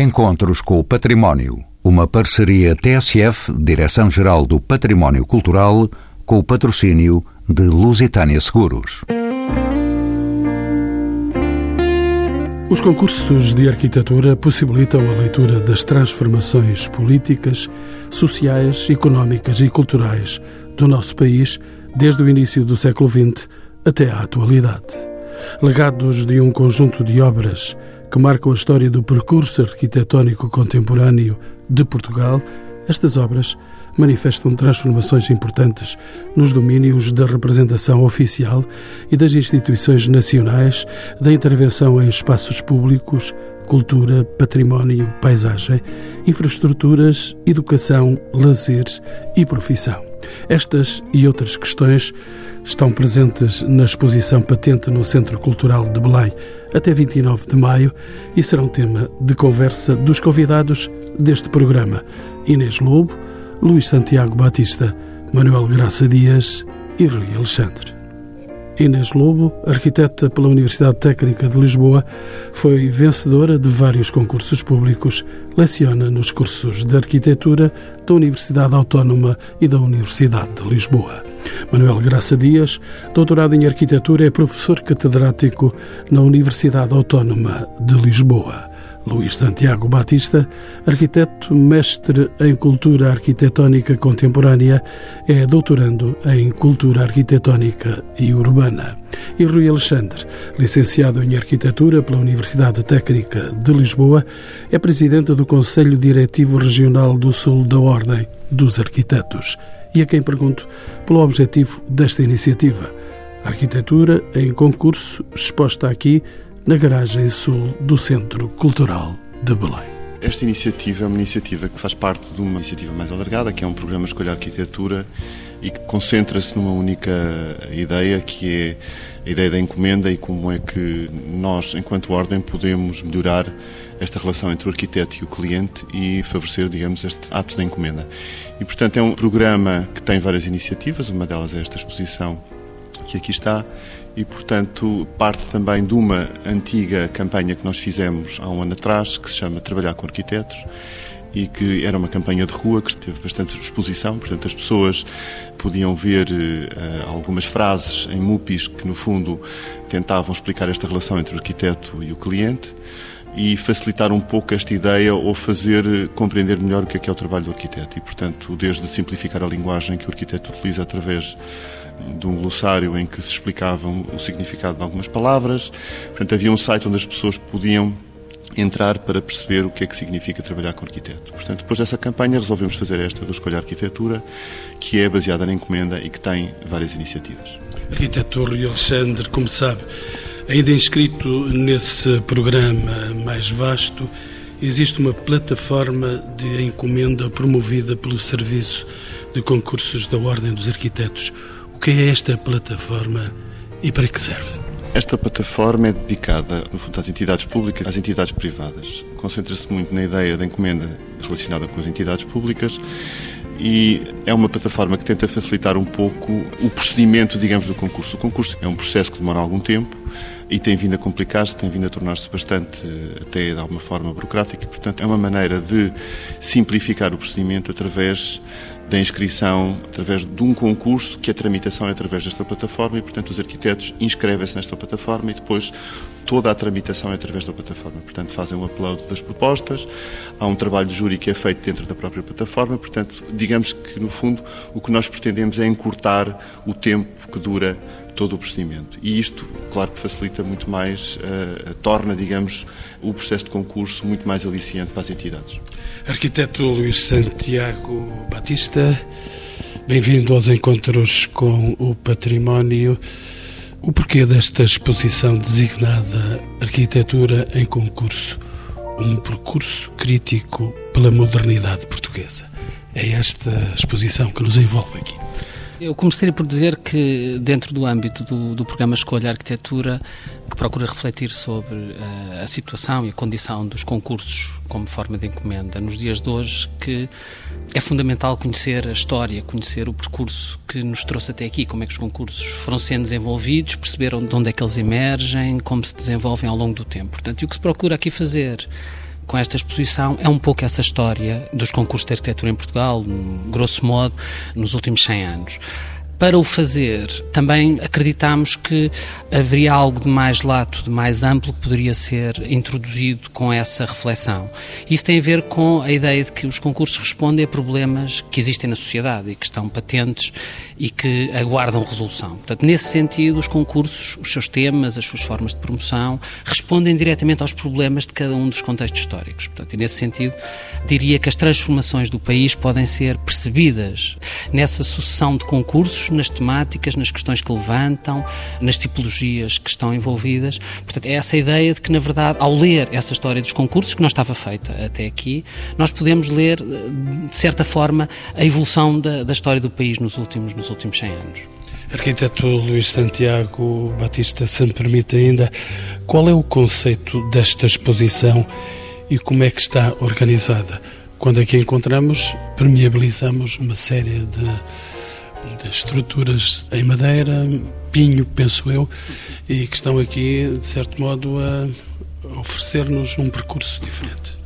Encontros com o Património. Uma parceria TSF, Direção-Geral do Património Cultural, com o patrocínio de Lusitânia Seguros. Os concursos de arquitetura possibilitam a leitura das transformações políticas, sociais, económicas e culturais do nosso país desde o início do século XX até à atualidade. Legados de um conjunto de obras que marcam a história do percurso arquitetónico contemporâneo de Portugal, estas obras manifestam transformações importantes nos domínios da representação oficial e das instituições nacionais, da intervenção em espaços públicos, cultura, património, paisagem, infraestruturas, educação, lazer e profissão. Estas e outras questões estão presentes na exposição patente no Centro Cultural de Belém até 29 de maio e serão tema de conversa dos convidados deste programa: Inês Lobo, Luís Santiago Batista, Manuel Graça Dias e Rui Alexandre. Inês Lobo, arquiteta pela Universidade Técnica de Lisboa, foi vencedora de vários concursos públicos, leciona nos cursos de arquitetura da Universidade Autónoma e da Universidade de Lisboa. Manuel Graça Dias, doutorado em arquitetura, é professor catedrático na Universidade Autónoma de Lisboa. Luís Santiago Batista, arquiteto, mestre em cultura arquitetónica contemporânea, é doutorando em cultura arquitetónica e urbana. E Rui Alexandre, licenciado em arquitetura pela Universidade Técnica de Lisboa, é presidente do Conselho Diretivo Regional do Sul da Ordem dos Arquitetos. E a quem pergunto pelo objetivo desta iniciativa. Arquitetura em concurso, exposta aqui na garagem sul do Centro Cultural de Belém. Esta iniciativa é uma iniciativa que faz parte de uma iniciativa mais alargada, que é um programa Escolha Arquitetura e que concentra-se numa única ideia, que é a ideia da encomenda e como é que nós, enquanto ordem, podemos melhorar esta relação entre o arquiteto e o cliente e favorecer, digamos, este ato da encomenda. E, portanto, é um programa que tem várias iniciativas, uma delas é esta exposição que aqui está, e, portanto, parte também de uma antiga campanha que nós fizemos há um ano atrás, que se chama Trabalhar com Arquitetos, e que era uma campanha de rua que teve bastante exposição, portanto as pessoas podiam ver uh, algumas frases em MUPIs que no fundo tentavam explicar esta relação entre o arquiteto e o cliente e facilitar um pouco esta ideia ou fazer compreender melhor o que é que é o trabalho do arquiteto e portanto desde simplificar a linguagem que o arquiteto utiliza através de um glossário em que se explicavam o significado de algumas palavras. Portanto, havia um site onde as pessoas podiam entrar para perceber o que é que significa trabalhar com arquiteto. Portanto, depois dessa campanha resolvemos fazer esta do Escolha Arquitetura, que é baseada na encomenda e que tem várias iniciativas. Arquiteto Rui Alexandre, como sabe, ainda inscrito nesse programa mais vasto, existe uma plataforma de encomenda promovida pelo Serviço de Concursos da Ordem dos Arquitetos. O que é esta plataforma e para que serve? Esta plataforma é dedicada, no fundo, às entidades públicas e às entidades privadas. Concentra-se muito na ideia da encomenda relacionada com as entidades públicas e é uma plataforma que tenta facilitar um pouco o procedimento, digamos, do concurso. O concurso é um processo que demora algum tempo e tem vindo a complicar-se, tem vindo a tornar-se bastante, até de alguma forma, burocrático e, portanto, é uma maneira de simplificar o procedimento através da inscrição através de um concurso, que a tramitação é através desta plataforma e, portanto, os arquitetos inscrevem-se nesta plataforma e depois toda a tramitação é através da plataforma. Portanto, fazem o upload das propostas, há um trabalho de júri que é feito dentro da própria plataforma, portanto, digamos que, no fundo, o que nós pretendemos é encurtar o tempo que dura todo o procedimento. E isto, claro que facilita muito mais, uh, torna, digamos, o processo de concurso muito mais aliciante para as entidades. Arquiteto Luís Santiago Batista, bem-vindo aos encontros com o património. O porquê desta exposição designada Arquitetura em Concurso? Um percurso crítico pela modernidade portuguesa. É esta exposição que nos envolve aqui. Eu começaria por dizer que, dentro do âmbito do, do programa Escolha Arquitetura, que procura refletir sobre uh, a situação e a condição dos concursos como forma de encomenda nos dias de hoje, que é fundamental conhecer a história, conhecer o percurso que nos trouxe até aqui, como é que os concursos foram sendo desenvolvidos, perceberam de onde é que eles emergem, como se desenvolvem ao longo do tempo. Portanto, o que se procura aqui fazer com esta exposição é um pouco essa história dos concursos de arquitetura em Portugal, grosso modo, nos últimos 100 anos. Para o fazer, também acreditamos que haveria algo de mais lato, de mais amplo, que poderia ser introduzido com essa reflexão. Isso tem a ver com a ideia de que os concursos respondem a problemas que existem na sociedade e que estão patentes e que aguardam resolução. Portanto, nesse sentido, os concursos, os seus temas, as suas formas de promoção, respondem diretamente aos problemas de cada um dos contextos históricos. Portanto, nesse sentido, diria que as transformações do país podem ser percebidas nessa sucessão de concursos nas temáticas, nas questões que levantam, nas tipologias que estão envolvidas. Portanto, é essa ideia de que, na verdade, ao ler essa história dos concursos, que não estava feita até aqui, nós podemos ler, de certa forma, a evolução da, da história do país nos últimos, nos últimos 100 anos. Arquiteto Luís Santiago Batista, se me permite ainda, qual é o conceito desta exposição e como é que está organizada? Quando aqui encontramos, permeabilizamos uma série de de estruturas em madeira, pinho, penso eu, e que estão aqui, de certo modo, a oferecer-nos um percurso diferente.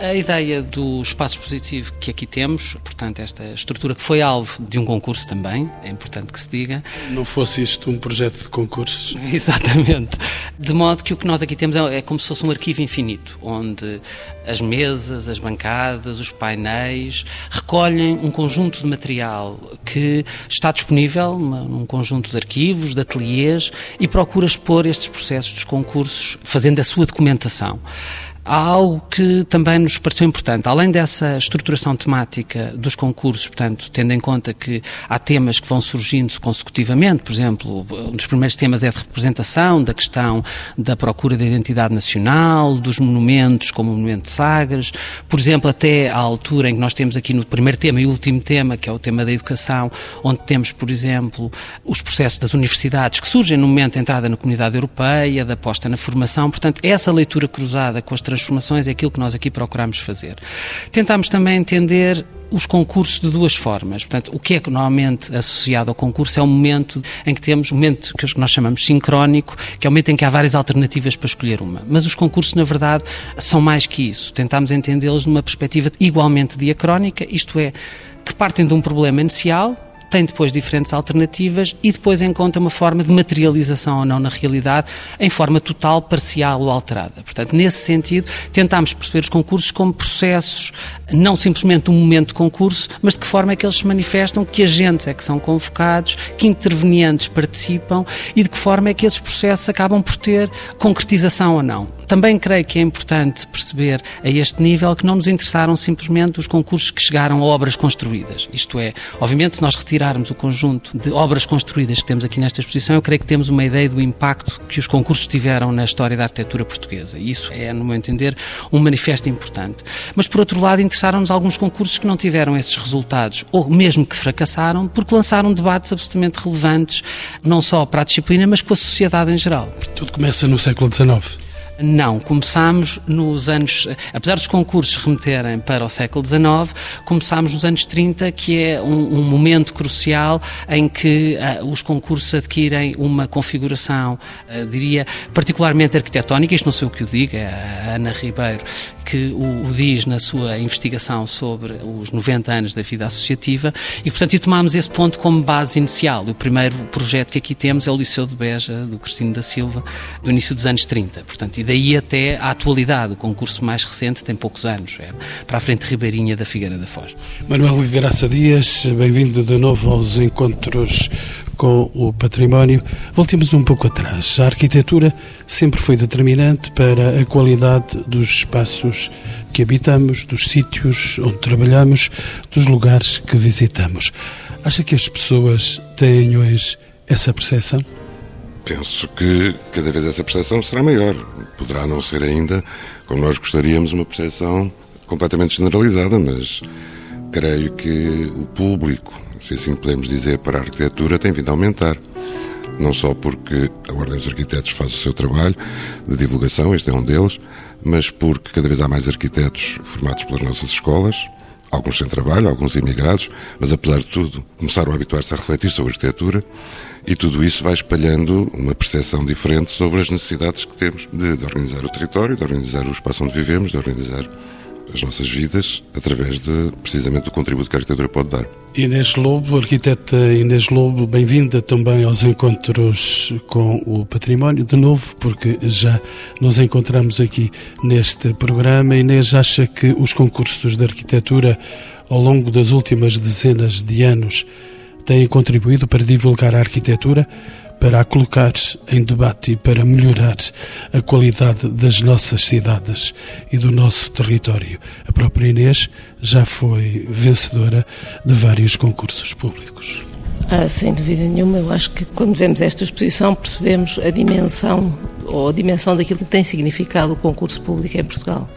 A ideia do espaço expositivo que aqui temos, portanto, esta estrutura que foi alvo de um concurso também, é importante que se diga. Não fosse isto um projeto de concursos? Exatamente. De modo que o que nós aqui temos é, é como se fosse um arquivo infinito, onde as mesas, as bancadas, os painéis recolhem um conjunto de material que está disponível num conjunto de arquivos, de ateliês e procura expor estes processos dos concursos, fazendo a sua documentação. Há algo que também nos pareceu importante. Além dessa estruturação temática dos concursos, portanto, tendo em conta que há temas que vão surgindo consecutivamente, por exemplo, um dos primeiros temas é de representação, da questão da procura da identidade nacional, dos monumentos, como o Monumento de Sagres, por exemplo, até à altura em que nós temos aqui no primeiro tema e último tema, que é o tema da educação, onde temos, por exemplo, os processos das universidades que surgem no momento da entrada na comunidade europeia, da posta na formação. Portanto, essa leitura cruzada com as transformações é aquilo que nós aqui procuramos fazer. Tentámos também entender os concursos de duas formas. Portanto, o que é que normalmente associado ao concurso é o momento em que temos, o momento que nós chamamos sincrónico, que é o momento em que há várias alternativas para escolher uma. Mas os concursos, na verdade, são mais que isso. Tentámos entendê-los numa perspectiva igualmente diacrónica, isto é, que partem de um problema inicial, tem depois diferentes alternativas e depois encontra uma forma de materialização ou não na realidade, em forma total, parcial ou alterada. Portanto, nesse sentido, tentámos perceber os concursos como processos, não simplesmente um momento de concurso, mas de que forma é que eles se manifestam, que agentes é que são convocados, que intervenientes participam e de que forma é que esses processos acabam por ter concretização ou não. Também creio que é importante perceber a este nível que não nos interessaram simplesmente os concursos que chegaram a obras construídas. Isto é, obviamente, se nós retirarmos o conjunto de obras construídas que temos aqui nesta exposição, eu creio que temos uma ideia do impacto que os concursos tiveram na história da arquitetura portuguesa. E isso é, no meu entender, um manifesto importante. Mas, por outro lado, interessaram-nos alguns concursos que não tiveram esses resultados, ou mesmo que fracassaram, porque lançaram debates absolutamente relevantes, não só para a disciplina, mas com a sociedade em geral. Tudo começa no século XIX. Não, começámos nos anos, apesar dos concursos remeterem para o século XIX, começámos nos anos 30, que é um, um momento crucial em que uh, os concursos adquirem uma configuração, uh, diria, particularmente arquitetónica, isto não sei o que o diga, é a Ana Ribeiro que o, o, diz na sua investigação sobre os 90 anos da vida associativa e, portanto, tomámos esse ponto como base inicial. O primeiro projeto que aqui temos é o Liceu de Beja, do Cristino da Silva, do início dos anos 30. Portanto, daí até à atualidade. O concurso mais recente tem poucos anos, é para a frente Ribeirinha da Figueira da Foz. Manuel Graça Dias, bem-vindo de novo aos encontros com o património. Voltemos um pouco atrás. A arquitetura sempre foi determinante para a qualidade dos espaços que habitamos, dos sítios onde trabalhamos, dos lugares que visitamos. Acha que as pessoas têm hoje essa percepção? Penso que cada vez essa percepção será maior. Poderá não ser ainda, como nós gostaríamos, uma percepção completamente generalizada, mas creio que o público, se assim podemos dizer, para a arquitetura tem vindo a aumentar. Não só porque a Ordem dos Arquitetos faz o seu trabalho de divulgação, este é um deles, mas porque cada vez há mais arquitetos formados pelas nossas escolas, alguns sem trabalho, alguns imigrados, mas apesar de tudo, começaram a habituar-se a refletir sobre a arquitetura e tudo isso vai espalhando uma percepção diferente sobre as necessidades que temos de, de organizar o território, de organizar o espaço onde vivemos, de organizar as nossas vidas através de precisamente do contributo que a arquitetura pode dar. Inês Lobo, arquiteta Inês Lobo, bem-vinda também aos encontros com o património, de novo, porque já nos encontramos aqui neste programa. Inês acha que os concursos de arquitetura ao longo das últimas dezenas de anos têm contribuído para divulgar a arquitetura para a colocar em debate e para melhorar a qualidade das nossas cidades e do nosso território. A própria Inês já foi vencedora de vários concursos públicos. Ah, sem dúvida nenhuma, eu acho que quando vemos esta exposição percebemos a dimensão ou a dimensão daquilo que tem significado o concurso público em Portugal.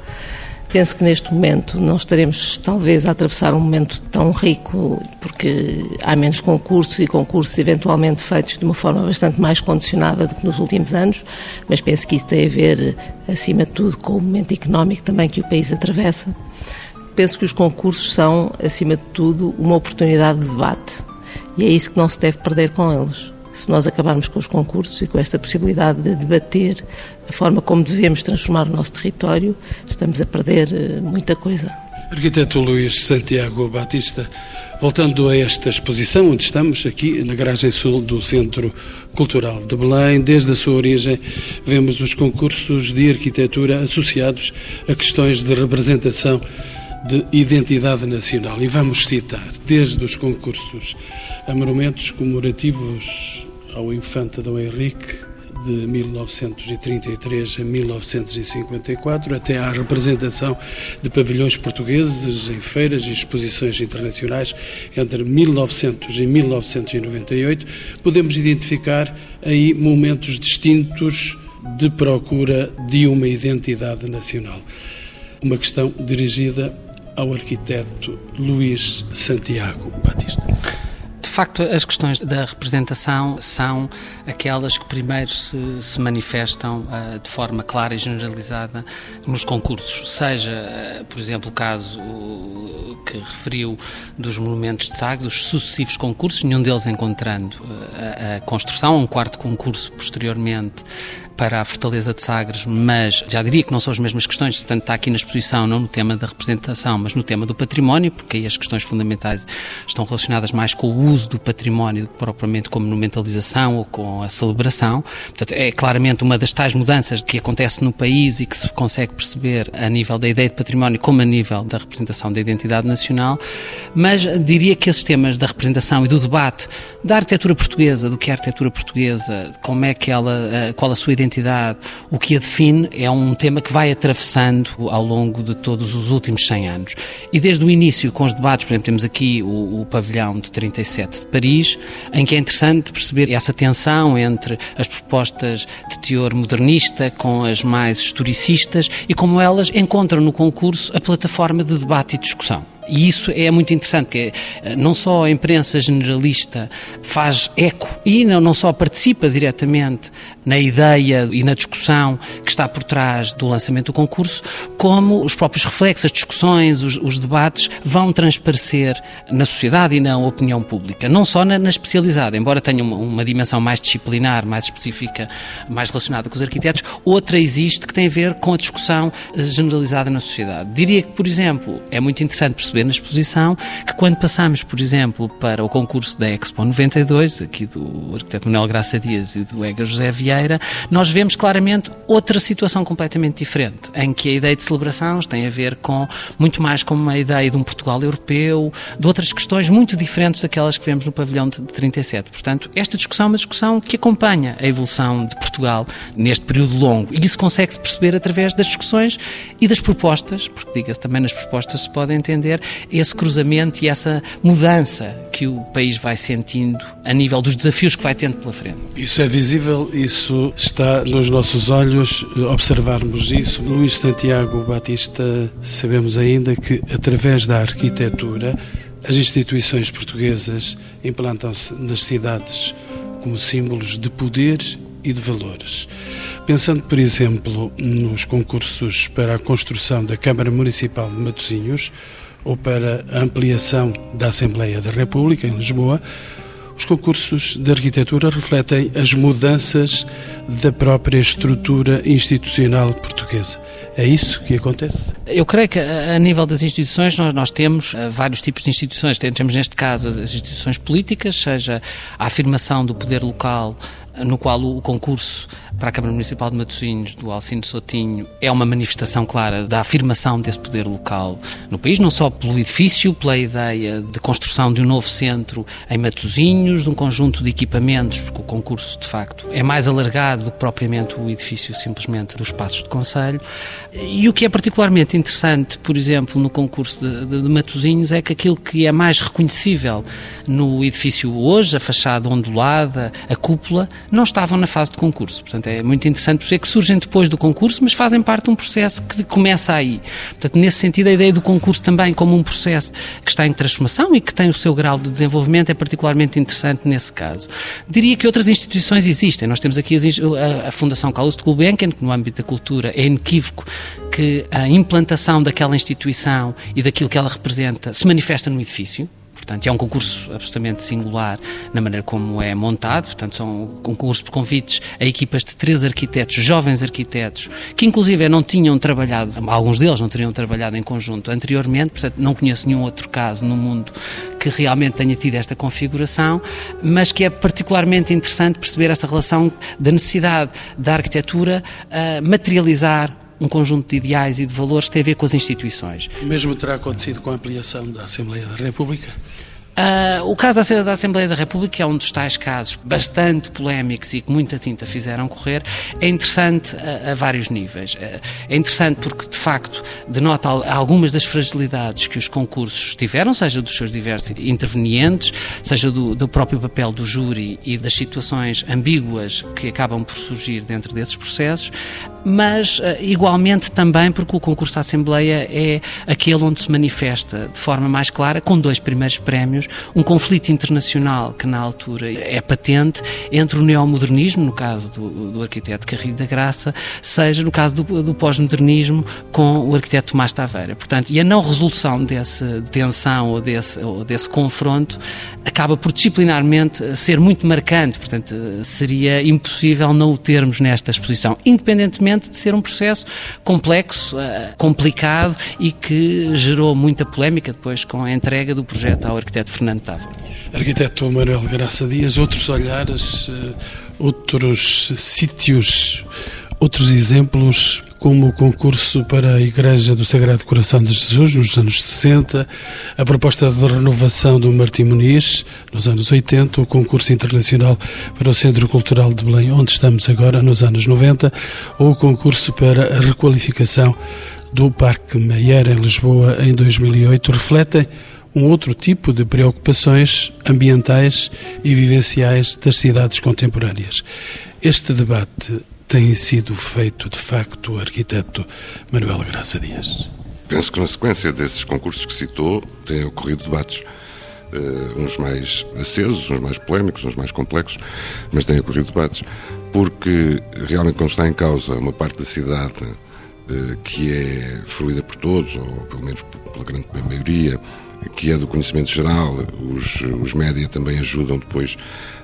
Penso que neste momento não estaremos, talvez, a atravessar um momento tão rico, porque há menos concursos e concursos eventualmente feitos de uma forma bastante mais condicionada do que nos últimos anos, mas penso que isso tem a ver, acima de tudo, com o momento económico também que o país atravessa. Penso que os concursos são, acima de tudo, uma oportunidade de debate e é isso que não se deve perder com eles se nós acabarmos com os concursos e com esta possibilidade de debater a forma como devemos transformar o nosso território, estamos a perder eh, muita coisa. Arquiteto Luís Santiago Batista, voltando a esta exposição onde estamos, aqui na garagem sul do Centro Cultural de Belém, desde a sua origem, vemos os concursos de arquitetura associados a questões de representação de identidade nacional. E vamos citar, desde os concursos a monumentos comemorativos ao infante Dom Henrique de 1933 a 1954, até à representação de pavilhões portugueses em feiras e exposições internacionais entre 1900 e 1998, podemos identificar aí momentos distintos de procura de uma identidade nacional. Uma questão dirigida ao arquiteto Luís Santiago Batista. Facto, as questões da representação são aquelas que primeiro se, se manifestam uh, de forma clara e generalizada nos concursos, seja, uh, por exemplo, o caso que referiu dos monumentos de Sagres, dos sucessivos concursos, nenhum deles encontrando a, a construção, um quarto concurso posteriormente para a Fortaleza de Sagres, mas já diria que não são as mesmas questões, tanto está aqui na exposição, não no tema da representação, mas no tema do património, porque aí as questões fundamentais estão relacionadas mais com o uso do património propriamente com a monumentalização ou com a celebração. Portanto, é claramente uma das tais mudanças que acontece no país e que se consegue perceber a nível da ideia de património como a nível da representação da identidade nacional, mas diria que esses temas da representação e do debate da arquitetura portuguesa, do que é a arquitetura portuguesa, como é que ela, eh, qual a sua identidade identidade, o que a define, é um tema que vai atravessando ao longo de todos os últimos 100 anos. E desde o início, com os debates, por exemplo, temos aqui o, o pavilhão de 37 de Paris, em que é interessante perceber essa tensão entre as propostas de teor modernista com as mais historicistas e como elas encontram no concurso a plataforma de debate e discussão. E isso é muito interessante, porque eh, não só a imprensa generalista faz eco e não, não só participa diretamente na ideia e na discussão que está por trás do lançamento do concurso, como os próprios reflexos, as discussões, os, os debates vão transparecer na sociedade e na opinião pública. Não só na, na especializada, embora tenha uma, uma, dimensão mais disciplinar, mais específica, mais relacionada com os arquitetos, outra existe que tem a ver com a discussão eh, generalizada na sociedade. Diria que, por exemplo, é muito interessante perceber perceber na exposição que quando passamos, por exemplo, para o concurso da Expo 92, aqui do arquiteto Manuel Graça Dias e do Ega José Vieira, nós vemos claramente outra situação completamente diferente, em que a ideia de celebrações tem a ver com muito mais com uma ideia de um Portugal europeu, de outras questões muito diferentes daquelas que vemos no pavilhão de 37. Portanto, esta discussão é uma discussão que acompanha a evolução de Portugal neste período longo e isso consegue-se perceber através das discussões e das propostas, porque diga-se também nas propostas se pode entender esse cruzamento e essa mudança que o país vai sentindo a nível dos desafios que vai tendo pela frente. Isso é visível, isso está nos nossos olhos, observarmos isso. Luís Santiago Batista, sabemos ainda que através da arquitetura as instituições portuguesas implantam-se nas cidades como símbolos de poder e de valores. Pensando, por exemplo, nos concursos para a construção da Câmara Municipal de Matosinhos, ou para a ampliação da Assembleia da República, em Lisboa, os concursos de arquitetura refletem as mudanças da própria estrutura institucional portuguesa. É isso que acontece? Eu creio que a nível das instituições nós, nós temos uh, vários tipos de instituições. Temos neste caso as instituições políticas, seja a afirmação do poder local no qual o concurso para a Câmara Municipal de Matosinhos do Alcino Sotinho é uma manifestação clara da afirmação desse poder local no país, não só pelo edifício, pela ideia de construção de um novo centro em Matosinhos, de um conjunto de equipamentos, porque o concurso de facto é mais alargado do que propriamente o edifício simplesmente dos espaços de conselho. E o que é particularmente interessante, por exemplo, no concurso de, de, de Matosinhos é que aquilo que é mais reconhecível no edifício hoje, a fachada ondulada, a cúpula, não estavam na fase de concurso. Portanto, é muito interessante é que surgem depois do concurso, mas fazem parte de um processo que começa aí. Portanto, nesse sentido, a ideia do concurso também como um processo que está em transformação e que tem o seu grau de desenvolvimento é particularmente interessante nesse caso. Diria que outras instituições existem. Nós temos aqui a, Fundação Carlos de Gulbenkian, que no âmbito da cultura é inequívoco que a implantação daquela instituição e daquilo que ela representa se manifesta no edifício. Portanto, é um concurso absolutamente singular na maneira como é montado. Portanto, são um concurso por convites a equipas de três arquitetos, jovens arquitetos, que inclusive não tinham trabalhado, alguns deles não teriam trabalhado em conjunto anteriormente, portanto, não conheço nenhum outro caso no mundo que realmente tenha tido esta configuração, mas que é particularmente interessante perceber essa relação da necessidade da arquitetura uh, materializar um conjunto de ideais e de valores que tem a ver com as instituições. O mesmo terá acontecido com a ampliação da Assembleia da República? Uh, o caso da Assembleia da República é um dos tais casos bastante polémicos e que muita tinta fizeram correr. É interessante a, a vários níveis. Uh, é interessante porque, de facto, denota algumas das fragilidades que os concursos tiveram, seja dos seus diversos intervenientes, seja do, do próprio papel do júri e das situações ambíguas que acabam por surgir dentro desses processos, mas uh, igualmente também porque o concurso da Assembleia é aquele onde se manifesta de forma mais clara, com dois primeiros prémios um conflito internacional que na altura é patente entre o neomodernismo, no caso do, do arquiteto Carrilho da Graça, seja no caso do, do pós-modernismo com o arquiteto Tomás Taveira. Portanto, e a não resolução dessa tensão ou desse, ou desse confronto acaba por disciplinarmente ser muito marcante, portanto, seria impossível não o termos nesta exposição, independentemente de ser um processo complexo, eh, complicado e que gerou muita polémica depois com a entrega do projeto ao arquiteto Fernando Távora. Arquiteto Manuel Graça Dias, outros olhares, eh, outros sítios, outros exemplos, como o concurso para a Igreja do Sagrado Coração de Jesus nos anos 60, a proposta de renovação do Martim Muniz nos anos 80, o concurso internacional para o Centro Cultural de Belém, onde estamos agora, nos anos 90, ou o concurso para a requalificação do Parque Meyer em Lisboa em 2008, refletem um outro tipo de preocupações ambientais e vivenciais das cidades contemporâneas. Este debate tem sido feito, de facto, o arquiteto Manuel Graça Dias. Penso que na sequência desses concursos que citou, têm ocorrido debates Uh, uns mais acesos, uns mais polémicos, uns mais complexos, mas têm ocorrido debates, porque realmente quando está em causa uma parte da cidade uh, que é fruída por todos, ou pelo menos pela grande maioria, que é do conhecimento geral, os, os média também ajudam depois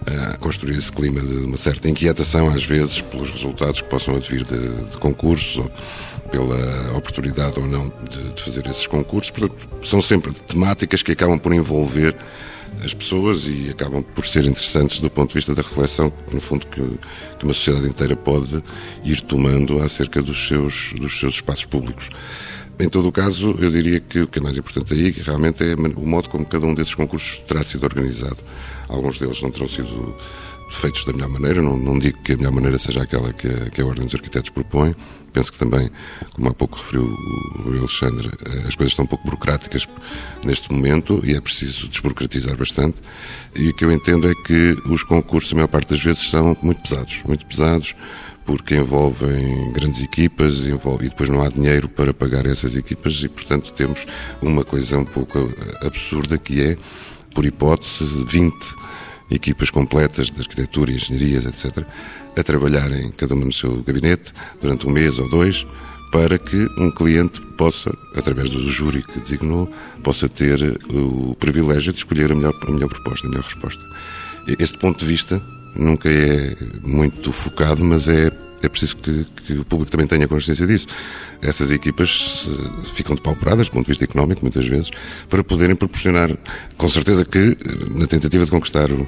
a construir esse clima de uma certa inquietação, às vezes, pelos resultados que possam advir de, de concursos ou pela oportunidade ou não de, de fazer esses concursos. Portanto, são sempre temáticas que acabam por envolver as pessoas e acabam por ser interessantes do ponto de vista da reflexão, no fundo, que, que uma sociedade inteira pode ir tomando acerca dos seus, dos seus espaços públicos. Em todo o caso, eu diria que o que é mais importante aí realmente é o modo como cada um desses concursos terá sido organizado. Alguns deles não terão sido feitos da melhor maneira, não, não digo que a melhor maneira seja aquela que a, que a Ordem dos Arquitetos propõe. Penso que também, como há pouco referiu o, Alexandre, eh, as coisas estão um pouco burocráticas neste momento e é preciso desburocratizar bastante. E o que eu entendo é que os concursos, a maior parte das vezes, são muito pesados, muito pesados porque envolvem grandes equipas e depois não há dinheiro para pagar essas equipas e, portanto, temos uma coisa um pouco absurda que é, por hipótese, 20 equipas completas de arquitetura, engenharias, etc., a trabalharem cada uma no seu gabinete durante um mês ou dois para que um cliente possa, através do júri que designou, possa ter o privilégio de escolher a melhor, a melhor proposta, a melhor resposta. Este ponto de vista nunca é muito focado, mas é é preciso que, que, o público também tenha consciência disso. Essas equipas ficam depauperadas do ponto de vista económico, muitas vezes, para poderem proporcionar, com certeza que, na tentativa de conquistar um,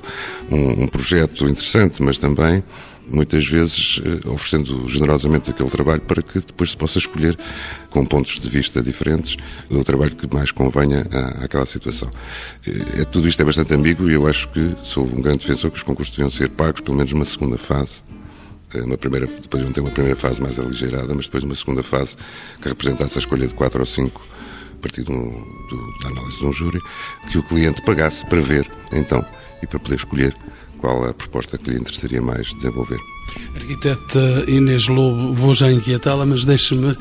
um projeto interessante, mas também muitas vezes eh, oferecendo generosamente aquele trabalho para que depois se possa escolher, com pontos de vista diferentes, o trabalho que mais convenha à, àquela situação. Eh, é, tudo isto é bastante ambíguo e eu acho que sou um grande defensor que os concursos deviam ser pagos, pelo menos numa segunda fase, eh, uma primeira, depois ter uma primeira fase mais aligeirada, mas depois uma segunda fase que representasse a escolha de quatro ou cinco a partir do, do, da análise de um júri, que o cliente pagasse para ver, então, e para poder escolher qual a proposta que lhe interessaria mais desenvolver. Arquiteta Inês Lobo, vou já inquietá-la, mas deixe-me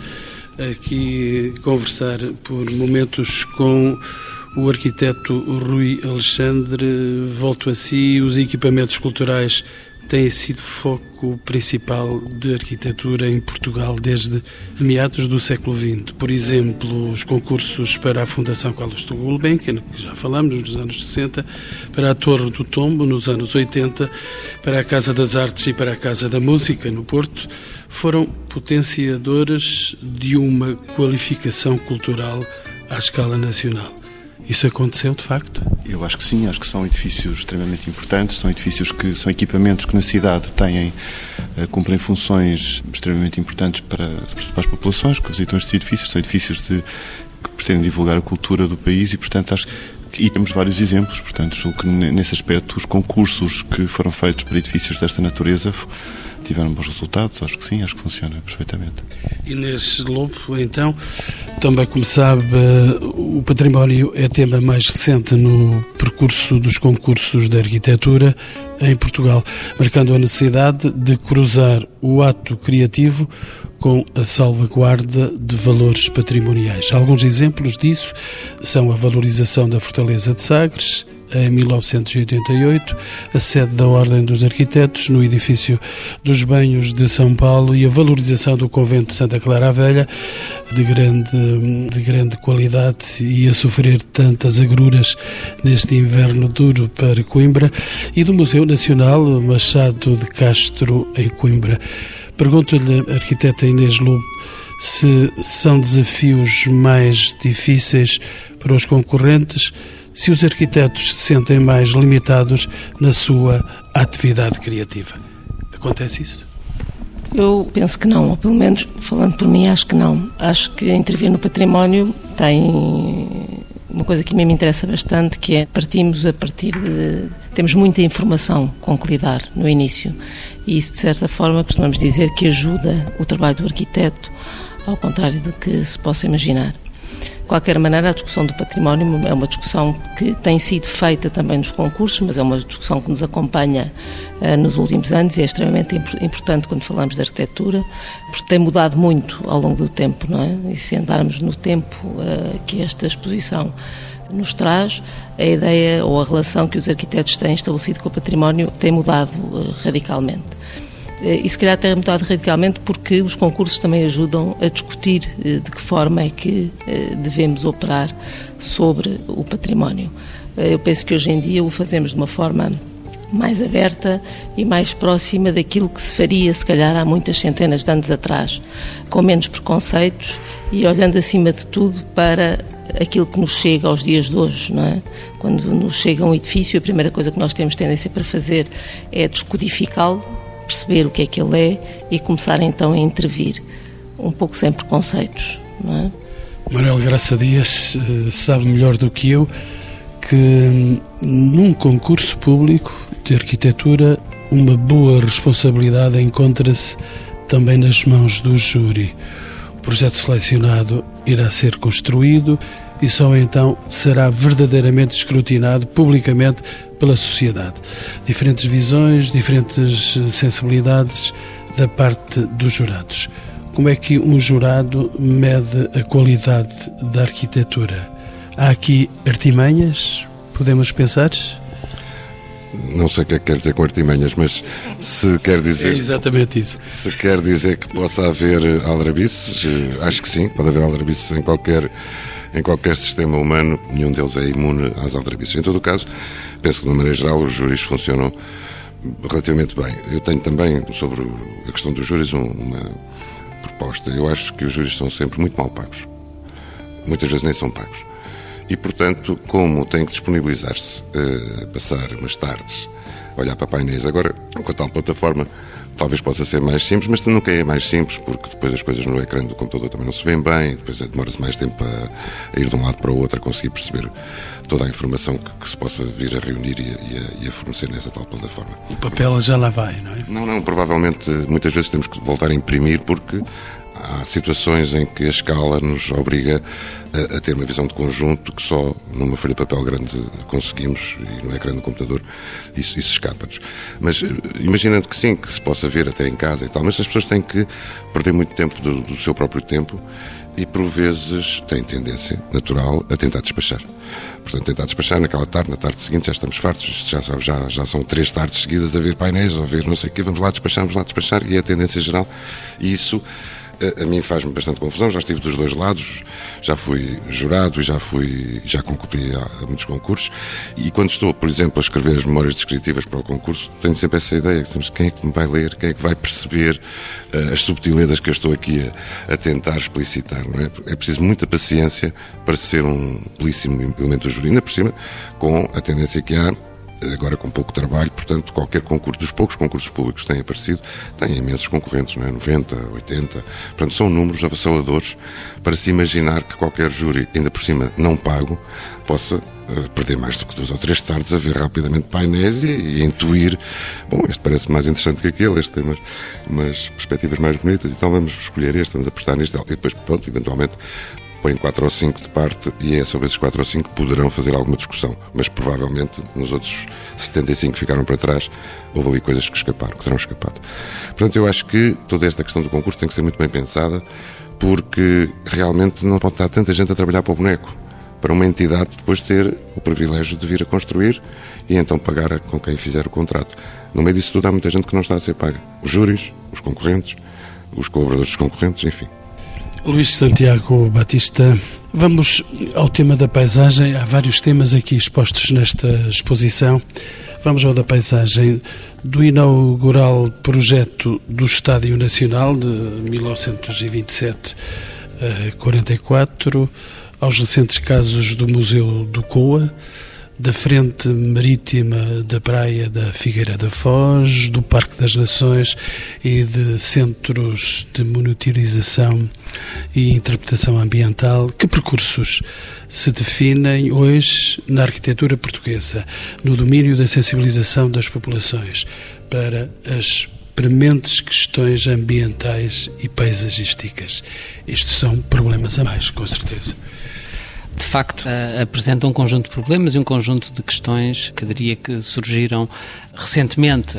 aqui conversar por momentos com o arquiteto Rui Alexandre. Volto a si, os equipamentos culturais tem sido foco principal de arquitetura em Portugal desde meados do século XX. Por exemplo, os concursos para a Fundação Carlos de Gulbenkian, que já falamos, nos anos 60, para a Torre do Tombo, nos anos 80, para a Casa das Artes e para a Casa da Música, no Porto, foram potenciadores de uma qualificação cultural à escala nacional. Isso aconteceu de facto? Eu acho que sim, acho que são edifícios extremamente importantes, são edifícios que são equipamentos que na cidade têm, uh, cumprem funções extremamente importantes para, para as populações que visitam estes edifícios, são edifícios de, que pretendem divulgar a cultura do país e, portanto, acho que e temos vários exemplos, portanto, julgo que nesse aspecto os concursos que foram feitos para edifícios desta natureza tiveram bons resultados, acho que sim, acho que funciona perfeitamente. Inês Lobo, então, também como sabe, o património é tema mais recente no percurso dos concursos de arquitetura em Portugal, marcando a necessidade de cruzar o ato criativo com a salvaguarda de valores patrimoniais. Alguns exemplos disso são a valorização da Fortaleza de Sagres, em 1988, a sede da Ordem dos Arquitetos no edifício dos Banhos de São Paulo e a valorização do convento de Santa Clara Velha, de grande, de grande qualidade e a sofrer tantas agruras neste inverno duro para Coimbra, e do Museu Nacional Machado de Castro, em Coimbra. Pergunto-lhe, arquiteta Inês Lobo, se são desafios mais difíceis para os concorrentes se os arquitetos se sentem mais limitados na sua atividade criativa. Acontece isso? Eu penso que não, ou pelo menos falando por mim, acho que não. Acho que intervir no património tem uma coisa que a mim me interessa bastante, que é partimos a partir de. temos muita informação com que lidar no início. E isso, de certa forma, costumamos dizer que ajuda o trabalho do arquiteto, ao contrário do que se possa imaginar qualquer maneira, a discussão do património é uma discussão que tem sido feita também nos concursos, mas é uma discussão que nos acompanha uh, nos últimos anos e é extremamente importante quando falamos de arquitetura, porque tem mudado muito ao longo do tempo, não é? E se andarmos no tempo uh, que esta exposição nos traz, a ideia ou a relação que os arquitetos têm estabelecido com o património tem mudado uh, radicalmente. Eh, e se calhar tem mudado radicalmente porque os concursos também ajudam a discutir eh, de que forma é que eh, devemos operar sobre o património. Eu penso que hoje em dia o fazemos de uma forma mais aberta e mais próxima daquilo que se faria, se calhar, há muitas centenas de anos atrás, com menos preconceitos e olhando acima de tudo para aquilo que nos chega aos dias de hoje, não é? Quando nos chega um edifício, a primeira coisa que nós temos tendência para fazer é descodificá-lo, perceber o que é que ele é e começar então a intervir, um pouco sem preconceitos. É? Manuel Graça Dias eh, sabe melhor do que eu que hum, num concurso público de arquitetura uma boa responsabilidade encontra-se também nas mãos do júri. O projeto selecionado irá ser construído e só então será verdadeiramente escrutinado publicamente pela sociedade. Diferentes visões, diferentes sensibilidades da parte dos jurados. Como é que um jurado mede a qualidade da arquitetura? Há aqui artimanhas? Podemos pensar? não sei o que é que quer dizer com artimanhas, mas se quer dizer. É exatamente isso. Se quer dizer que possa haver aldrabices, eh, acho que sim, pode haver aldrabices em qualquer, em qualquer sistema humano, nenhum deles é imune às aldrabices. Em todo o caso, penso que de maneira geral os júris funcionam relativamente bem. Eu tenho também, sobre a questão dos júris, uma proposta. Eu acho que os júris são sempre muito mal pagos. Muitas vezes nem são pagos. E, portanto, como tem que disponibilizar-se, uh, passar umas tardes, olhar para painéis, agora, com a tal plataforma, talvez possa ser mais simples, mas nunca é mais simples, porque depois as coisas no ecrã do computador também não se veem bem, depois é, demora-se mais tempo a, a, ir de um lado para o outro, a conseguir perceber toda a informação que, que se possa vir a reunir e a, e a, fornecer nessa tal plataforma. O papel já lá vai, não é? Não, não, provavelmente muitas vezes temos que voltar a imprimir porque há situações em que a escala nos obriga a, a, ter uma visão de conjunto que só numa folha de papel grande conseguimos e no ecrã do computador isso, isso escapa-nos. Mas eh, imaginando que sim, que se possa ver até em casa e tal, mas as pessoas têm que perder muito tempo do, do seu próprio tempo e por vezes têm tendência natural a tentar despachar. Portanto, tentar despachar naquela tarde, na tarde seguinte já estamos fartos, já, já, já são três tardes seguidas a ver painéis ou a ver não sei o quê, vamos lá despachar, vamos lá despachar, e é a tendência geral. E isso a, mim faz-me bastante confusão, já estive dos dois lados, já fui jurado e já fui, já concorri a, a, muitos concursos e quando estou, por exemplo, a escrever as memórias descritivas para o concurso, tenho sempre essa ideia, mas quem é que me vai ler, quem é que vai perceber uh, as subtilezas que eu estou aqui a, a, tentar explicitar, não é? É preciso muita paciência para ser um belíssimo elemento do júri, por cima, com a tendência que há agora com pouco trabalho, portanto, qualquer concurso, dos poucos concursos públicos que têm aparecido, tem imensos concorrentes, não é? 90, 80, portanto, são números avassaladores para se imaginar que qualquer júri, ainda por cima não pago, possa uh, perder mais do que duas ou três tardes a ver rapidamente painéis e, e intuir, bom, este parece mais interessante que aquele, este tem umas, umas perspectivas mais bonitas, então vamos escolher este, vamos apostar neste, e depois, pronto, eventualmente põem 4 ou 5 de parte e é sobre esses 4 ou 5 que poderão fazer alguma discussão. Mas provavelmente nos outros 75 que ficaram para trás, houve ali coisas que escaparam, que terão escapado. Portanto, eu acho que toda esta questão do concurso tem que ser muito bem pensada, porque realmente não pode estar tanta gente a trabalhar para o boneco. Para uma entidade depois ter o privilégio de vir a construir e então pagar com quem fizer o contrato. No meio disso tudo há muita gente que não está a ser paga. Os júris, os concorrentes, os colaboradores dos concorrentes, enfim. Luís Santiago Batista, vamos ao tema da paisagem. Há vários temas aqui expostos nesta exposição. Vamos ao da paisagem do inaugural projeto do Estádio Nacional de 1927 a 44, aos recentes casos do Museu do Coa, da frente marítima da praia da Figueira da Foz, do Parque das Nações e de centros de monitorização e interpretação ambiental. Que percursos se definem hoje na arquitetura portuguesa, no domínio da sensibilização das populações para as prementes questões ambientais e paisagísticas? Estes são problemas a mais, com certeza de facto uh, apresenta um conjunto de problemas e um conjunto de questões que diria que surgiram recentemente.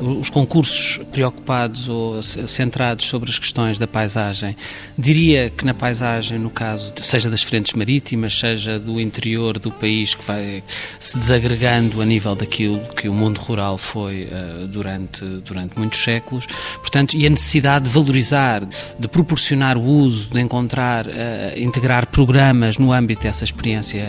Os concursos preocupados ou centrados sobre as questões da paisagem, diria que na paisagem, no caso, seja das frentes marítimas, seja do interior do país, que vai se desagregando a nível daquilo que o mundo rural foi uh, durante, durante muitos séculos, portanto, e a necessidade de valorizar, de proporcionar o uso, de encontrar, uh, integrar programas no âmbito dessa experiência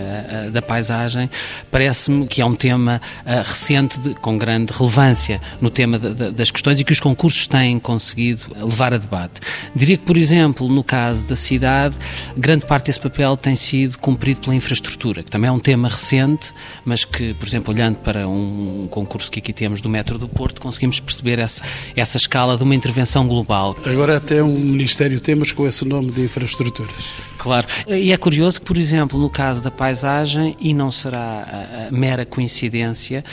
uh, da paisagem, parece-me que é um tema recente de, com grande relevância no tema de, de, das questões e que os concursos têm conseguido levar a debate. Diria que, por exemplo, no caso da cidade, grande parte desse papel tem sido cumprido pela infraestrutura, que também é um tema recente, mas que, por exemplo, olhando para um concurso que aqui temos do Metro do Porto, conseguimos perceber essa, essa escala de uma intervenção global. Agora até um Ministério temos com esse nome de infraestruturas. Claro. E é curioso que, por exemplo, no caso da paisagem, e não será mera coincidência,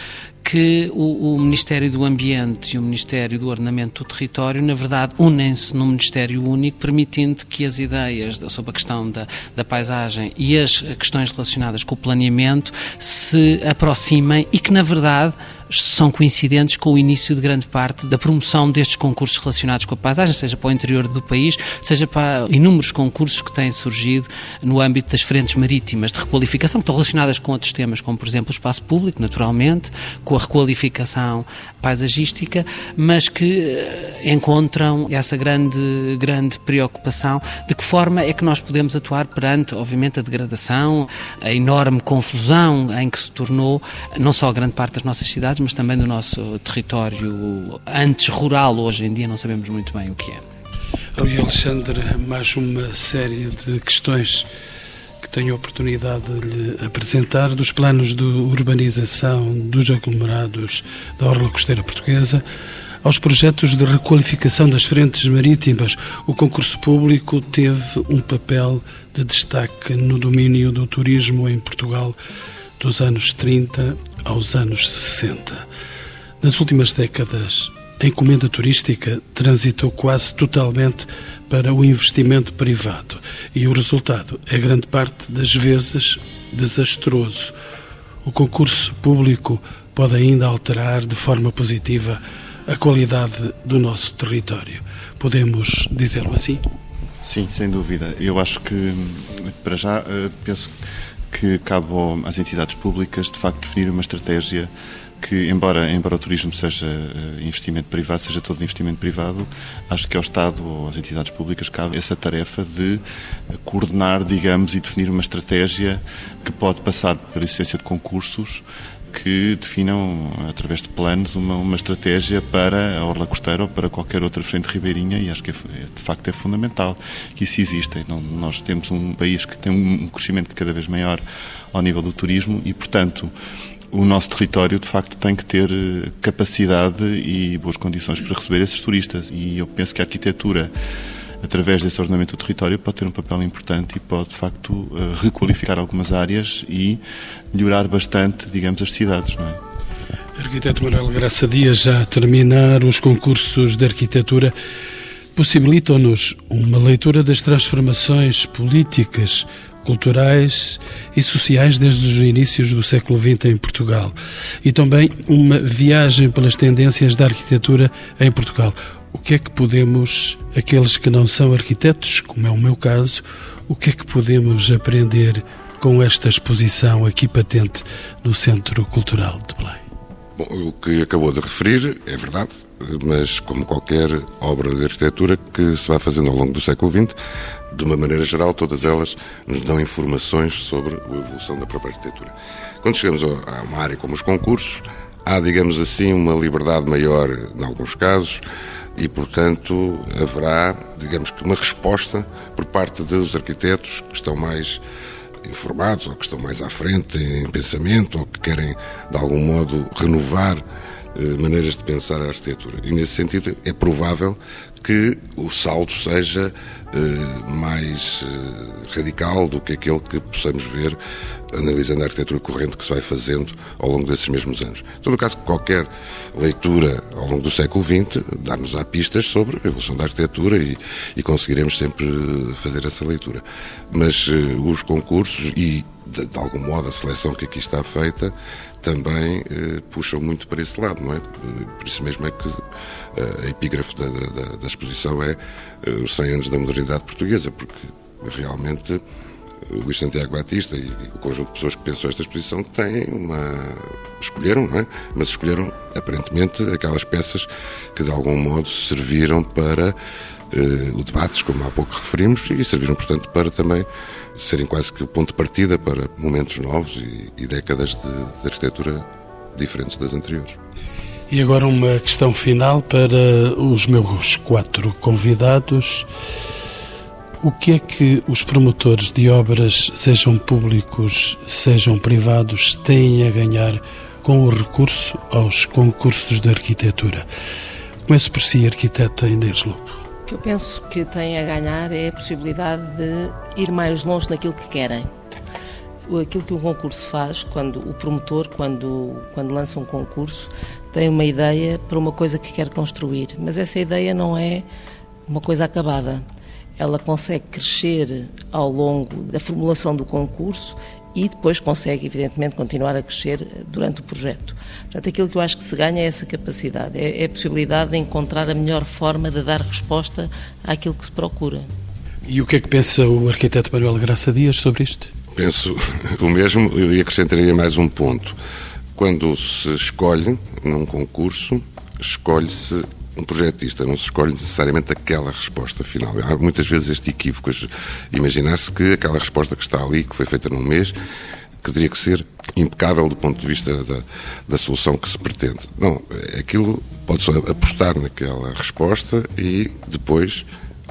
que o, o, Ministério do Ambiente e o Ministério do Ordenamento do Território, na verdade, unem-se num Ministério único, permitindo que as ideias sobre a questão da, da paisagem e as questões relacionadas com o planeamento se aproximem e que, na verdade, são coincidentes com o início de grande parte da promoção destes concursos relacionados com a paisagem, seja para o interior do país, seja para inúmeros concursos que têm surgido no âmbito das frentes marítimas de requalificação, que estão relacionadas com outros temas, como por exemplo o espaço público, naturalmente, com a requalificação paisagística, mas que eh, encontram essa grande, grande preocupação. De que forma é que nós podemos atuar perante, obviamente, a degradação, a enorme confusão em que se tornou não só grande parte das nossas cidades, mas também do nosso território antes rural, hoje em dia não sabemos muito bem o que é. Rui Alexandre, mais uma série de questões que tenho a oportunidade de lhe apresentar dos planos de urbanização dos aglomerados da Orla Costeira Portuguesa aos projetos de requalificação das frentes marítimas. O concurso público teve um papel de destaque no domínio do turismo em Portugal dos anos 30 aos anos 60. Nas últimas décadas, a encomenda turística transitou quase totalmente para o investimento privado e o resultado é grande parte das vezes desastroso. O concurso público pode ainda alterar de forma positiva a qualidade do nosso território. Podemos dizê-lo assim? Sim, sem dúvida. Eu acho que, para já, eh, penso que cabe às entidades públicas, de facto, definir uma estratégia que, embora, embora o turismo seja uh, investimento privado, seja todo investimento privado, acho que ao Estado ou às entidades públicas cabe essa tarefa de coordenar, digamos, e definir uma estratégia que pode passar pela existência de concursos que definam, através de planos, uma, uma estratégia para a Orla Costeira ou para qualquer outra frente ribeirinha e acho que é, de facto é fundamental que isso exista. Não, nós temos um país que tem um crescimento cada vez maior ao nível do turismo e, portanto, o nosso território, de facto, tem que ter eh, capacidade e boas condições para receber esses turistas. E eu penso que a arquitetura, através desse ordenamento do território, pode ter um papel importante e pode, de facto, eh, requalificar algumas áreas e melhorar bastante, digamos, as cidades, não é? Arquiteto Manuel Graça Dias, já a terminar os concursos de arquitetura, possibilitam-nos uma leitura das transformações políticas culturais e sociais desde os inícios do século XX em Portugal e também uma viagem pelas tendências da arquitetura em Portugal. O que é que podemos, aqueles que não são arquitetos, como é o meu caso, o que é que podemos aprender com esta exposição aqui patente no Centro Cultural de Belém? Bom, o que acabou de referir é verdade, mas como qualquer obra de arquitetura que se vai fazendo ao longo do século XX, de uma maneira geral, todas elas nos dão informações sobre a evolução da própria arquitetura. Quando chegamos a uma área como os concursos, há, digamos assim, uma liberdade maior em alguns casos e, portanto, haverá, digamos que, uma resposta por parte dos arquitetos que estão mais informados ou que estão mais à frente em pensamento ou que querem, de algum modo, renovar eh, maneiras de pensar a arquitetura. E, nesse sentido, é provável que o salto seja eh, mais eh, radical do que aquele que possamos ver analisando a arquitetura corrente que se vai fazendo ao longo desses mesmos anos. Em todo o caso, qualquer leitura ao longo do século XX dá-nos-á pistas sobre a evolução da arquitetura e, e, conseguiremos sempre fazer essa leitura. Mas uh, os concursos e, de, de, algum modo, a seleção que aqui está feita também uh, puxam muito para esse lado, não é? Por isso mesmo é que a epígrafe da, da, da exposição é eh, os 100 anos da modernidade portuguesa, porque realmente o eh, Luís Santiago Batista e o conjunto de pessoas que pensou esta exposição têm uma. escolheram, não é? Mas escolheram, aparentemente, aquelas peças que de algum modo serviram para uh, o debate, como há pouco referimos, e serviram, portanto, para também serem quase que o ponto de partida para momentos novos e, e décadas de, de arquitetura diferentes das anteriores. E agora uma questão final para os meus quatro convidados. O que é que os promotores de obras, sejam públicos, sejam privados, têm a ganhar com o recurso aos concursos de arquitetura? Começo por si, arquiteta Inês Lobo. O que eu penso que têm a ganhar é a possibilidade de ir mais longe naquilo que querem aquilo que um concurso faz, quando o promotor, quando, quando lança um concurso, tem uma ideia para uma coisa que quer construir, mas essa ideia não é uma coisa acabada. ela consegue crescer ao longo da formulação do concurso e depois consegue, evidentemente, continuar a crescer durante o projeto. Portanto, aquilo que eu acho que se ganha é essa capacidade, é, é a possibilidade de encontrar a melhor forma de dar resposta àquilo que se procura. E o que é que pensa o arquiteto Manuel Graça Dias sobre isto? Penso o mesmo e acrescentaria mais um ponto. Quando se escolhe num concurso, escolhe-se um projetista, não se escolhe necessariamente aquela resposta final. Há muitas vezes este equívoco, imaginar-se que aquela resposta que está ali, que foi feita num mês, que teria que ser impecável do ponto de vista da, da solução que se pretende. Não, aquilo pode-se apostar naquela resposta e depois,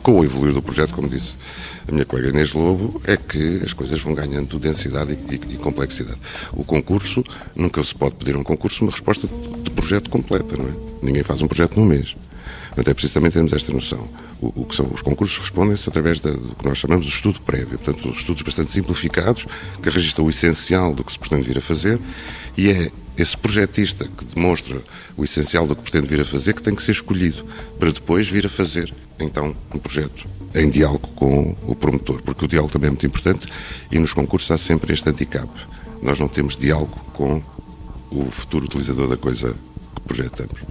com o evoluir do projeto, como disse a minha colega Inês Lobo, é que as coisas vão ganhando densidade e, e, e complexidade. O concurso, nunca se pode pedir a um concurso uma resposta de projeto completa, não é? Ninguém faz um projeto num mês. Portanto, é preciso também termos esta noção. O, o que são os concursos respondem-se através da, do que nós chamamos de estudo prévio. Portanto, estudos bastante simplificados, que registram o essencial do que se pretende vir a fazer, e é esse projetista que demonstra o essencial do que pretende vir a fazer que tem que ser escolhido para depois vir a fazer, então, um projeto em diálogo com o promotor, porque o diálogo também é muito importante e nos concursos há sempre este handicap. Nós não temos diálogo com o futuro utilizador da coisa que projetamos.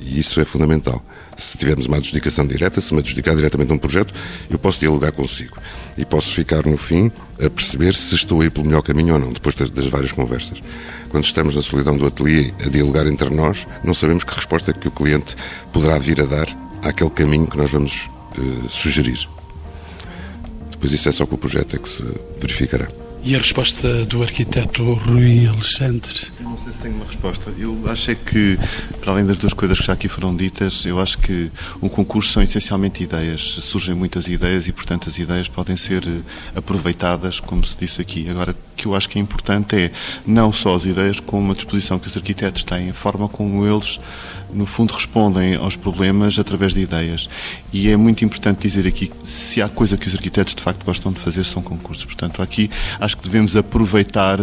E isso é fundamental. Se tivermos uma adjudicação direta, se me adjudicar diretamente um projeto, eu posso dialogar consigo. E posso ficar no fim a perceber se estou a ir pelo melhor caminho ou não, depois das várias conversas. Quando estamos na solidão do ateliê a dialogar entre nós, não sabemos que resposta é que o cliente poderá vir a dar àquele caminho que nós vamos uh, sugerir. Depois isso é só com o projeto é que se verificará. E a resposta do arquiteto Rui Alexandre? Eu não sei se tenho uma resposta. Eu acho é que, para além das duas coisas que já aqui foram ditas, eu acho que um concurso são essencialmente ideias. Surgem muitas ideias e, portanto, as ideias podem ser eh, aproveitadas, como se disse aqui. Agora, o que eu acho que é importante é não só as ideias, como a disposição que os arquitetos têm, a forma como eles no fundo, respondem aos problemas através de ideias. E é muito importante dizer aqui que se há coisa que os arquitetos de facto gostam de fazer são concursos. Portanto, aqui acho que devemos aproveitar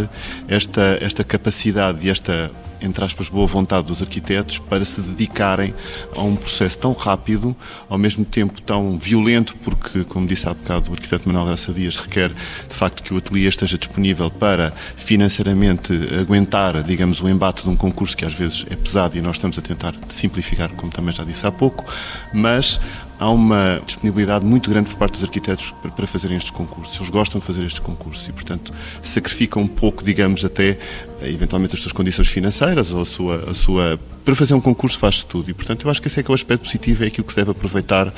esta, esta capacidade e esta entre aspas, boa vontade dos arquitetos para se dedicarem a um processo tão rápido, ao mesmo tempo tão violento, porque, como disse há bocado o arquiteto Manuel Graça Dias, requer de facto que o ateliê esteja disponível para financeiramente aguentar, digamos, o embate de um concurso que às vezes é pesado e nós estamos a tentar simplificar, como também já disse há pouco, mas há uma disponibilidade muito grande por parte dos arquitetos para, fazerem estes concursos. Eles gostam de fazer estes concursos e, portanto, sacrificam um pouco, digamos, até eventualmente as suas condições financeiras ou a sua. A sua... Para fazer um concurso faz-se tudo e, portanto, eu acho que esse é que é o aspecto positivo, é aquilo que se deve aproveitar uh,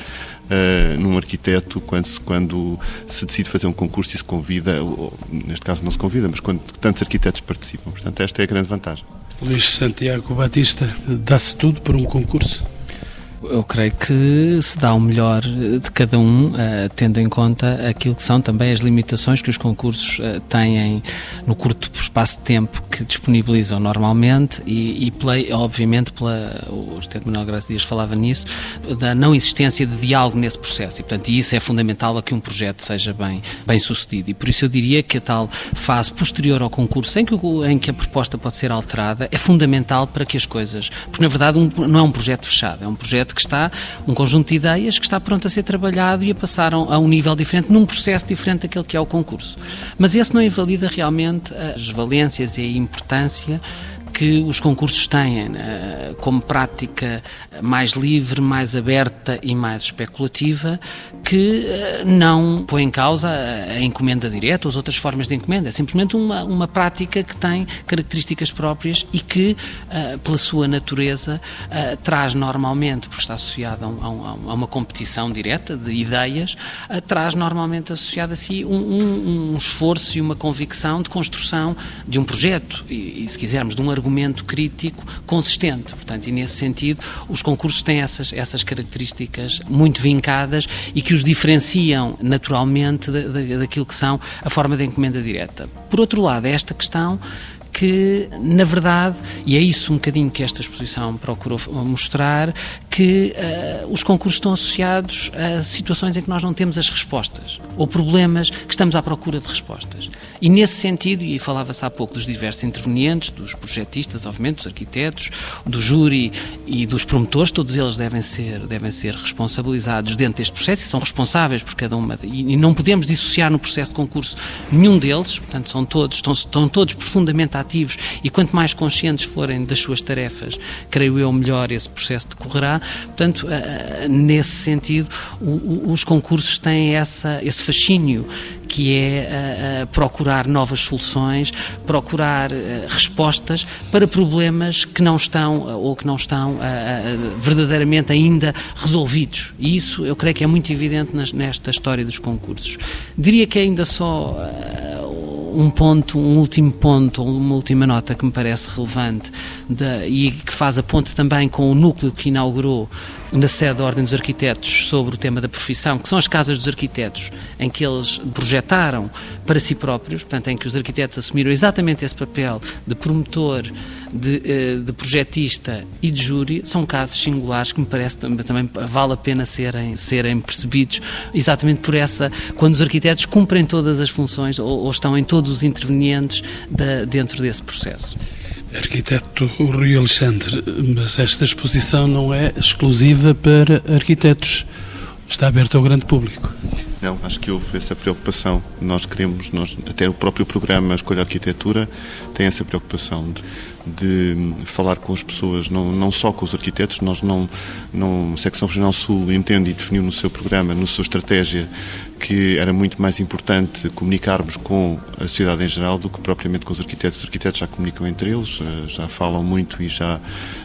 num arquiteto quando se, quando se decide fazer um concurso e se convida, ou, neste caso não se convida, mas quando tantos arquitetos participam. Portanto, esta é a grande vantagem. Luís Santiago Batista, dá-se tudo para um concurso? Eu creio que se dá o melhor de cada um, uh, tendo em conta aquilo que são também as limitações que os concursos uh, têm no curto espaço de tempo que disponibilizam normalmente e, e pela, obviamente, pela, o arquiteto Manuel Graça Dias falava nisso, da não existência de diálogo nesse processo. E, portanto, isso é fundamental a que um projeto seja bem, bem sucedido. E por isso eu diria que a tal fase posterior ao concurso em que, em que a proposta pode ser alterada é fundamental para que as coisas, porque na verdade um, não é um projeto fechado, é um projeto que está um conjunto de ideias que está pronto a ser trabalhado e a passar a um nível diferente, num processo diferente daquele que é o concurso. Mas esse não invalida realmente as valências e a importância que os concursos têm eh, como prática mais livre, mais aberta e mais especulativa, que eh, não põe em causa a encomenda direta ou as outras formas de encomenda. É simplesmente uma, uma prática que tem características próprias e que, eh, pela sua natureza, traz normalmente, porque está associada a, um, a uma competição direta de ideias, traz normalmente associado a si um, um, um esforço e uma convicção de construção de um projeto e, e se quisermos, de um argumento crítico consistente. Portanto, e nesse sentido, os concursos têm essas, essas características muito vincadas e que os diferenciam naturalmente daquilo que são a forma de encomenda direta. Por outro lado, esta questão que, na verdade, e é isso um bocadinho que esta exposição procurou mostrar, que uh, os concursos estão associados a situações em que nós não temos as respostas, ou problemas que estamos à procura de respostas. E nesse sentido, e falava-se há pouco dos diversos intervenientes, dos projetistas, obviamente, dos arquitetos, do júri e dos promotores, todos eles devem ser, devem ser responsabilizados dentro deste processo e são responsáveis por cada uma. E não podemos dissociar no processo de concurso nenhum deles, portanto, são todos, estão, estão todos profundamente ativos e quanto mais conscientes forem das suas tarefas, creio eu, melhor esse processo decorrerá. Portanto, nesse sentido, os concursos têm essa, esse fascínio que é procurar novas soluções, procurar respostas para problemas que não estão ou que não estão verdadeiramente ainda resolvidos. E isso eu creio que é muito evidente nesta história dos concursos. Diria que ainda só um ponto, um último ponto, uma última nota que me parece relevante de, e que faz a ponte também com o núcleo que inaugurou na sede da Ordem dos Arquitetos sobre o tema da profissão, que são as casas dos arquitetos, em que eles projetaram para si próprios, portanto, em que os arquitetos assumiram exatamente esse papel de promotor, de, eh, de projetista e de júri, são casos singulares que me parece também, também vale a pena serem, serem percebidos, exatamente por essa, quando os arquitetos cumprem todas as funções ou, ou estão em todos os intervenientes da, dentro desse processo. Arquiteto Rui Alexandre, mas esta exposição não é exclusiva para arquitetos, está aberta ao grande público. Não, acho que houve essa preocupação. Nós queremos, nós, até o próprio programa Escolha Arquitetura tem essa preocupação de de falar com as pessoas, não, não só com os arquitetos. Nós não, não, a Secção Regional Sul entende e definiu no seu programa, na sua estratégia, que era muito mais importante comunicarmos com a sociedade em geral do que propriamente com os arquitetos. Os arquitetos já comunicam entre eles, já falam muito e já,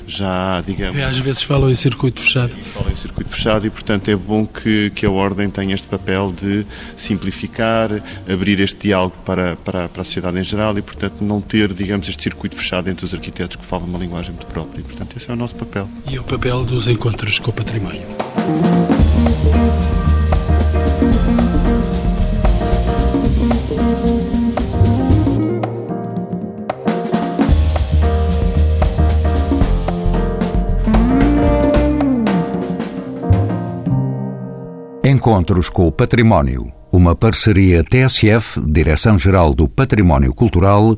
já digamos... E às vezes falam em circuito fechado. Falam em circuito fechado e, portanto, é bom que, que a Ordem tenha este papel de simplificar, abrir este diálogo para, para, para a sociedade em geral e, portanto, não ter, digamos, este circuito fechado entre os arquitetos que falam uma linguagem muito própria. E, portanto, esse é o nosso papel. E o papel dos encontros com o património. Encontros com o Património. Uma parceria TSF, Direção-Geral do Património Cultural,